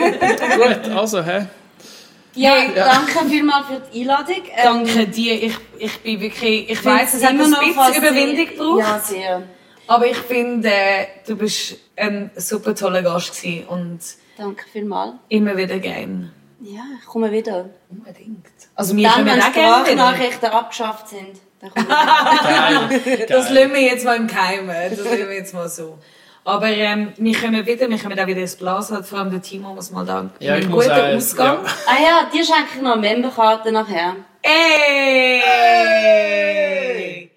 Gut, also, hä? Ja, Hey, danke vielmals für die Einladung. Ähm, Danke dir. Ich, ich bin wirklich... Ich weiss, es hat immer ein noch bisschen fast Überwindung gebraucht. Ja, sehr. Aber ich finde, äh, du bist ein super toller Gast gewesen und Danke vielmals. immer wieder gern. Ja, ich komme wieder. Unbedingt. Also wir Dann, können wenn auch gerne wieder. Sprachnachrichten abgeschafft sind, dann komme ich (laughs) wieder. Geil. Das Geil. lassen wir jetzt mal im Keimen. Das lassen wir jetzt mal so. Aber ähm, wir kommen wieder, wir kommen auch wieder ins Blas, halt, vor allem der Timo muss mal da Ja, ich einen muss guten auch- Ausgang. ja. Ah ja, dir schenke ich noch eine Memberkarte nachher. Ey!